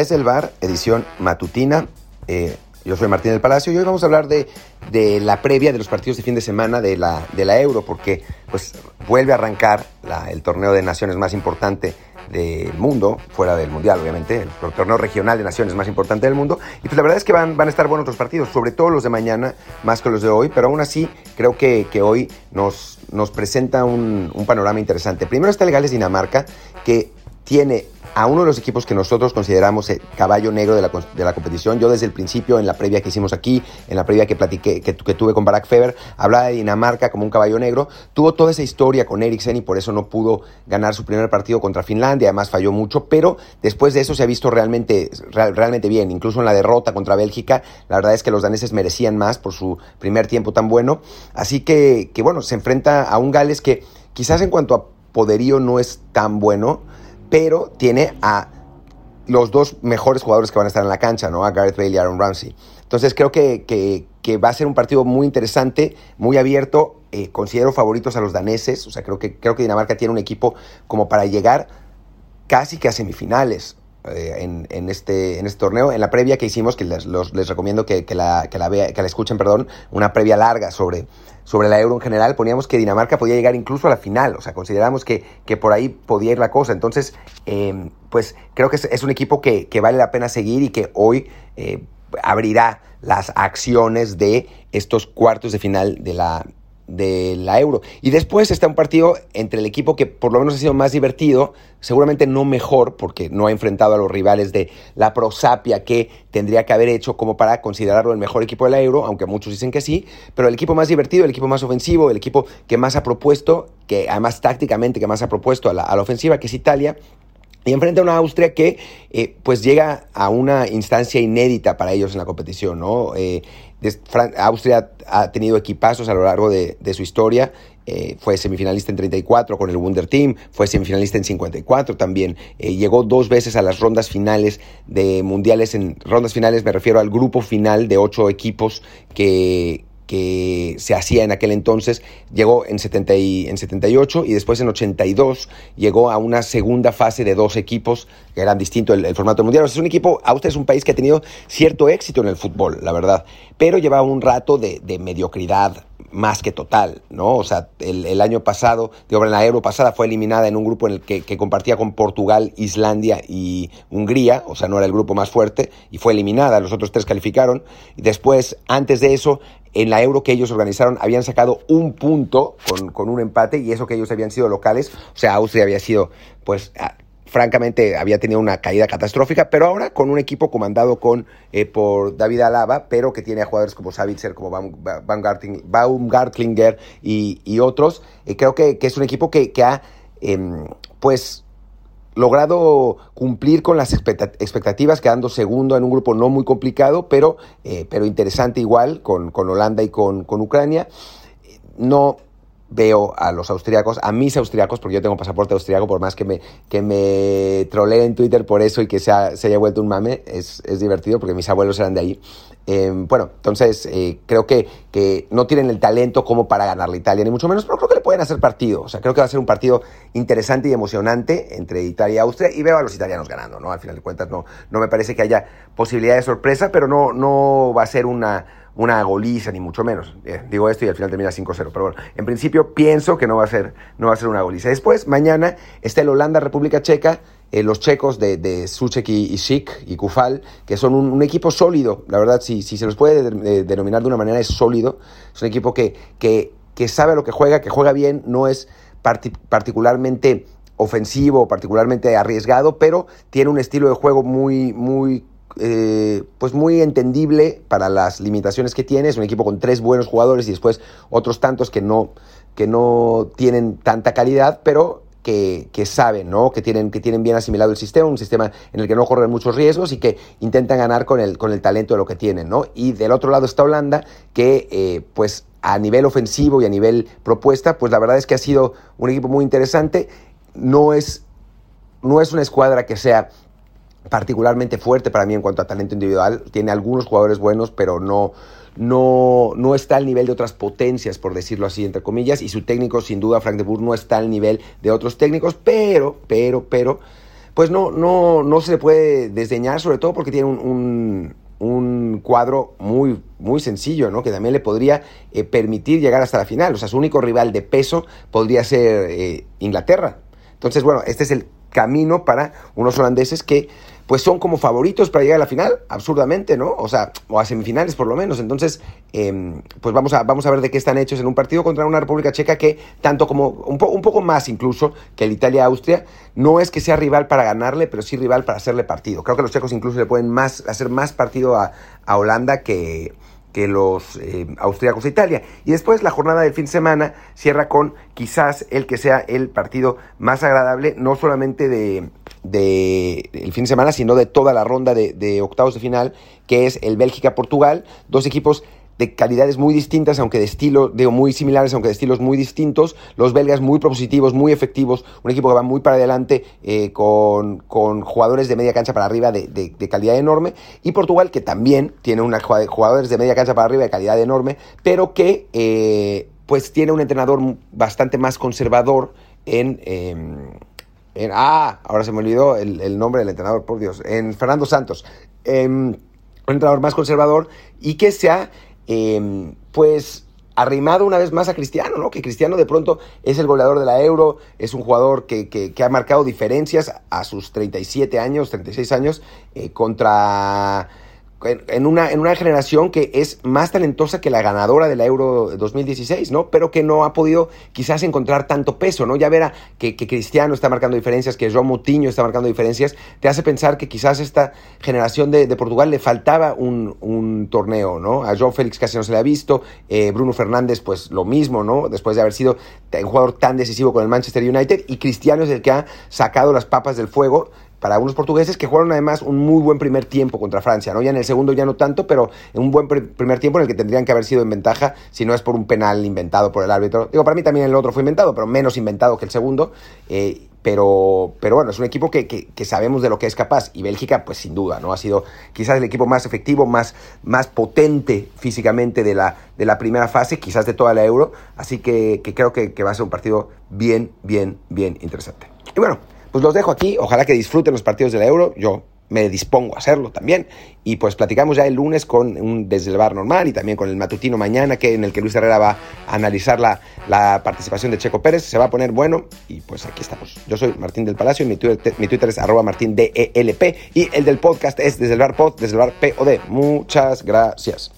Desde el bar, edición matutina. Eh, yo soy Martín del Palacio y hoy vamos a hablar de, de, la previa de los partidos de fin de semana de la, de la Euro, porque pues vuelve a arrancar el torneo de naciones más importante del mundo, fuera del Mundial, obviamente, el torneo regional de naciones más importante del mundo. Y pues la verdad es que van, van a estar buenos los partidos, sobre todo los de mañana, más que los de hoy, pero aún así creo que, que hoy nos, nos presenta un, un panorama interesante. Primero está el Gales-Dinamarca, que tiene a uno de los equipos que nosotros consideramos el caballo negro de la, de la, competición. Yo desde el principio, en la previa que hicimos aquí, en la previa que platiqué, que, tuve con Barack Feber, hablaba de Dinamarca como un caballo negro. Tuvo toda esa historia con Eriksen y por eso no pudo ganar su primer partido contra Finlandia, además falló mucho, pero después de eso se ha visto realmente, real, realmente bien. Incluso en la derrota contra Bélgica, la verdad es que los daneses merecían más por su primer tiempo tan bueno. Así que, que bueno, se enfrenta a un Gales que quizás en cuanto a poderío no es tan bueno, pero tiene a los dos mejores jugadores que van a estar en la cancha, ¿no? A Gareth Bale y Aaron Ramsey. Entonces creo que, que, va a ser un partido muy interesante, muy abierto. Eh, considero favoritos a los daneses, o sea, creo que, creo que Dinamarca tiene un equipo como para llegar casi que a semifinales. Eh, en, en, este, en este torneo. En la previa que hicimos, que les, los, les recomiendo que, la, que, la vea, que la escuchen, perdón, una previa larga sobre, sobre la Euro en general, poníamos que Dinamarca podía llegar incluso a la final, o sea, consideramos que, que por ahí podía ir la cosa. Entonces, eh, pues creo que es, es un equipo que, que, vale la pena seguir y que hoy eh, abrirá las acciones de estos cuartos de final de la, de la Euro. Y después está un partido entre el equipo que por lo menos ha sido más divertido, seguramente no mejor, porque no ha enfrentado a los rivales de la prosapia que tendría que haber hecho como para considerarlo el mejor equipo de la Euro, aunque muchos dicen que sí, pero el equipo más divertido, el equipo más ofensivo, el equipo que más ha propuesto, que además tácticamente que más ha propuesto a la, a la ofensiva, que es Italia, y enfrenta a una Austria que eh, pues llega a una instancia inédita para ellos en la competición, ¿no? Eh, Austria ha tenido equipazos a lo largo de, su historia. Eh, fue semifinalista en 34 con el Wunder Team, fue semifinalista en 54 también. Eh, llegó dos veces a las rondas finales de mundiales. En rondas finales me refiero al grupo final de ocho equipos que, que se hacía en aquel entonces, llegó en, 70 y, en 78 y después en 82 llegó a una segunda fase de dos equipos que eran distintos el, el formato mundial. O sea, es un equipo, Austria es un país que ha tenido cierto éxito en el fútbol, la verdad, pero llevaba un rato de, de mediocridad más que total, ¿no? O sea, el, año pasado, digo, en la Euro pasada fue eliminada en un grupo en el que, que, compartía con Portugal, Islandia y Hungría, o sea, no era el grupo más fuerte, y fue eliminada, los otros tres calificaron, y después, antes de eso, en la Euro que ellos organizaron habían sacado un punto con, con un empate, y eso que ellos habían sido locales, o sea, Austria había sido, pues, francamente había tenido una caída catastrófica, pero ahora con un equipo comandado con, eh, por David Alaba, pero que tiene a jugadores como Savitzer, como Baumgartlinger y, y otros, eh, creo que, es un equipo que, que ha, eh, pues, logrado cumplir con las expectativas, quedando segundo en un grupo no muy complicado, pero, eh, pero interesante igual, con, con Holanda y con, con Ucrania. No, veo a los austriacos, a mis austriacos, porque yo tengo pasaporte austriaco, por más que me, que me troleen en Twitter por eso y que se haya vuelto un mame, es, es, divertido porque mis abuelos eran de ahí. Eh, bueno, entonces eh, creo que, que no tienen el talento como para ganar la Italia, ni mucho menos, pero creo que le pueden hacer partido. O sea, creo que va a ser un partido interesante y emocionante entre Italia y Austria y veo a los italianos ganando, ¿no? Al final de cuentas no, no me parece que haya posibilidad de sorpresa, pero no, no va a ser una una goliza, ni mucho menos. Eh, digo esto y al final termina 5-0. Pero bueno, en principio pienso que no va a ser, no va a ser una goliza. Después, mañana está el Holanda-República Checa. Eh, los checos de, de Suchek y, y y Kufal, que son un, equipo sólido, la verdad, si, si se los puede de, de, denominar de una manera, es sólido. Es un equipo que, que, que sabe lo que juega, que juega bien, no es parti particularmente ofensivo, particularmente arriesgado, pero tiene un estilo de juego muy, muy eh, pues muy entendible para las limitaciones que tiene. Es un equipo con tres buenos jugadores y después otros tantos que no, que no tienen tanta calidad, pero que, que, saben, ¿no? Que tienen, que tienen bien asimilado el sistema, un sistema en el que no corren muchos riesgos y que intentan ganar con el, con el talento de lo que tienen, ¿no? Y del otro lado está Holanda, que eh, pues a nivel ofensivo y a nivel propuesta, pues la verdad es que ha sido un equipo muy interesante. No es, no es una escuadra que sea particularmente fuerte para mí en cuanto a talento individual. Tiene algunos jugadores buenos, pero no, no, no está al nivel de otras potencias, por decirlo así, entre comillas. Y su técnico, sin duda, Frank de Boer, no está al nivel de otros técnicos, pero, pero, pero, pues no, no, no se le puede desdeñar, sobre todo porque tiene un, un, cuadro muy, muy sencillo, ¿no? Que también le podría eh, permitir llegar hasta la final. O sea, su único rival de peso podría ser eh, Inglaterra. Entonces, bueno, este es el camino para unos holandeses que pues son como favoritos para llegar a la final, absurdamente, ¿no? O sea, o a semifinales por lo menos. Entonces, em, pues vamos a, vamos a ver de qué están hechos en un partido contra una República Checa que, tanto como, un, poco más incluso que el Italia-Austria, no es que sea rival para ganarle, pero sí rival para hacerle partido. Creo que los checos incluso le pueden más, hacer más partido a, a Holanda que, que los eh, austríacos Italia. Y después la jornada del fin de semana cierra con quizás el que sea el partido más agradable, no solamente de, de el fin de semana, sino de toda la ronda de, de octavos de final, que es el Bélgica-Portugal, dos equipos de calidades muy distintas, aunque de estilo, muy similares, aunque de estilos muy distintos. Los belgas muy propositivos, muy efectivos, un equipo que va muy para adelante, eh, con, con, jugadores de media cancha para arriba de, de, calidad enorme. Y Portugal, que también tiene una, jugadores de media cancha para arriba de calidad enorme, pero que eh, pues tiene un entrenador bastante más conservador en... Em, en, ah, ahora se me olvidó el, el, nombre del entrenador, por Dios, en Fernando Santos. Em, un entrenador más conservador y que se ha Em, pues arrimado una vez más a Cristiano, ¿no? Que Cristiano de pronto es el goleador de la Euro, es un jugador que, que, ha marcado diferencias a sus 37 años, 36 años, eh, contra en una, en una generación que es más talentosa que la ganadora de la Euro 2016, ¿no? Pero que no ha podido quizás encontrar tanto peso, ¿no? Ya verá que, Cristiano está marcando diferencias, que João Moutinho está marcando diferencias, te hace pensar que quizás esta generación de, de Portugal le faltaba un, un, torneo, ¿no? A João Félix casi no se le ha visto, eh, Bruno Fernández pues lo mismo, ¿no? Después de haber sido un jugador tan decisivo con el Manchester United y Cristiano es el que ha sacado las papas del fuego para unos portugueses que jugaron además un muy buen primer tiempo contra Francia, ¿no? Ya en el segundo ya no tanto, pero un buen primer tiempo en el que tendrían que haber sido en ventaja si no es por un penal inventado por el árbitro. Digo, para mí también el otro fue inventado, pero menos inventado que el segundo. Eh, pero, pero bueno, es un equipo que, que, sabemos de lo que es capaz. Y Bélgica, pues sin duda, ¿no? Ha sido quizás el equipo más efectivo, más, más potente físicamente de la, de la primera fase, quizás de toda la Euro. Así que, que creo que, que va a ser un partido bien, bien, bien interesante. Y bueno, pues los dejo aquí. Ojalá que disfruten los partidos de la Euro. Yo me dispongo a hacerlo también. Y pues platicamos ya el lunes con un desde normal y también con el matutino mañana, que en el que Luis Herrera va a analizar la, la participación de Checo Pérez. Se va a poner bueno y pues aquí estamos. Yo soy Martín del Palacio y mi Twitter, mi Twitter es arroba martín y el del podcast es desde el bar pod, desde el POD. Muchas gracias.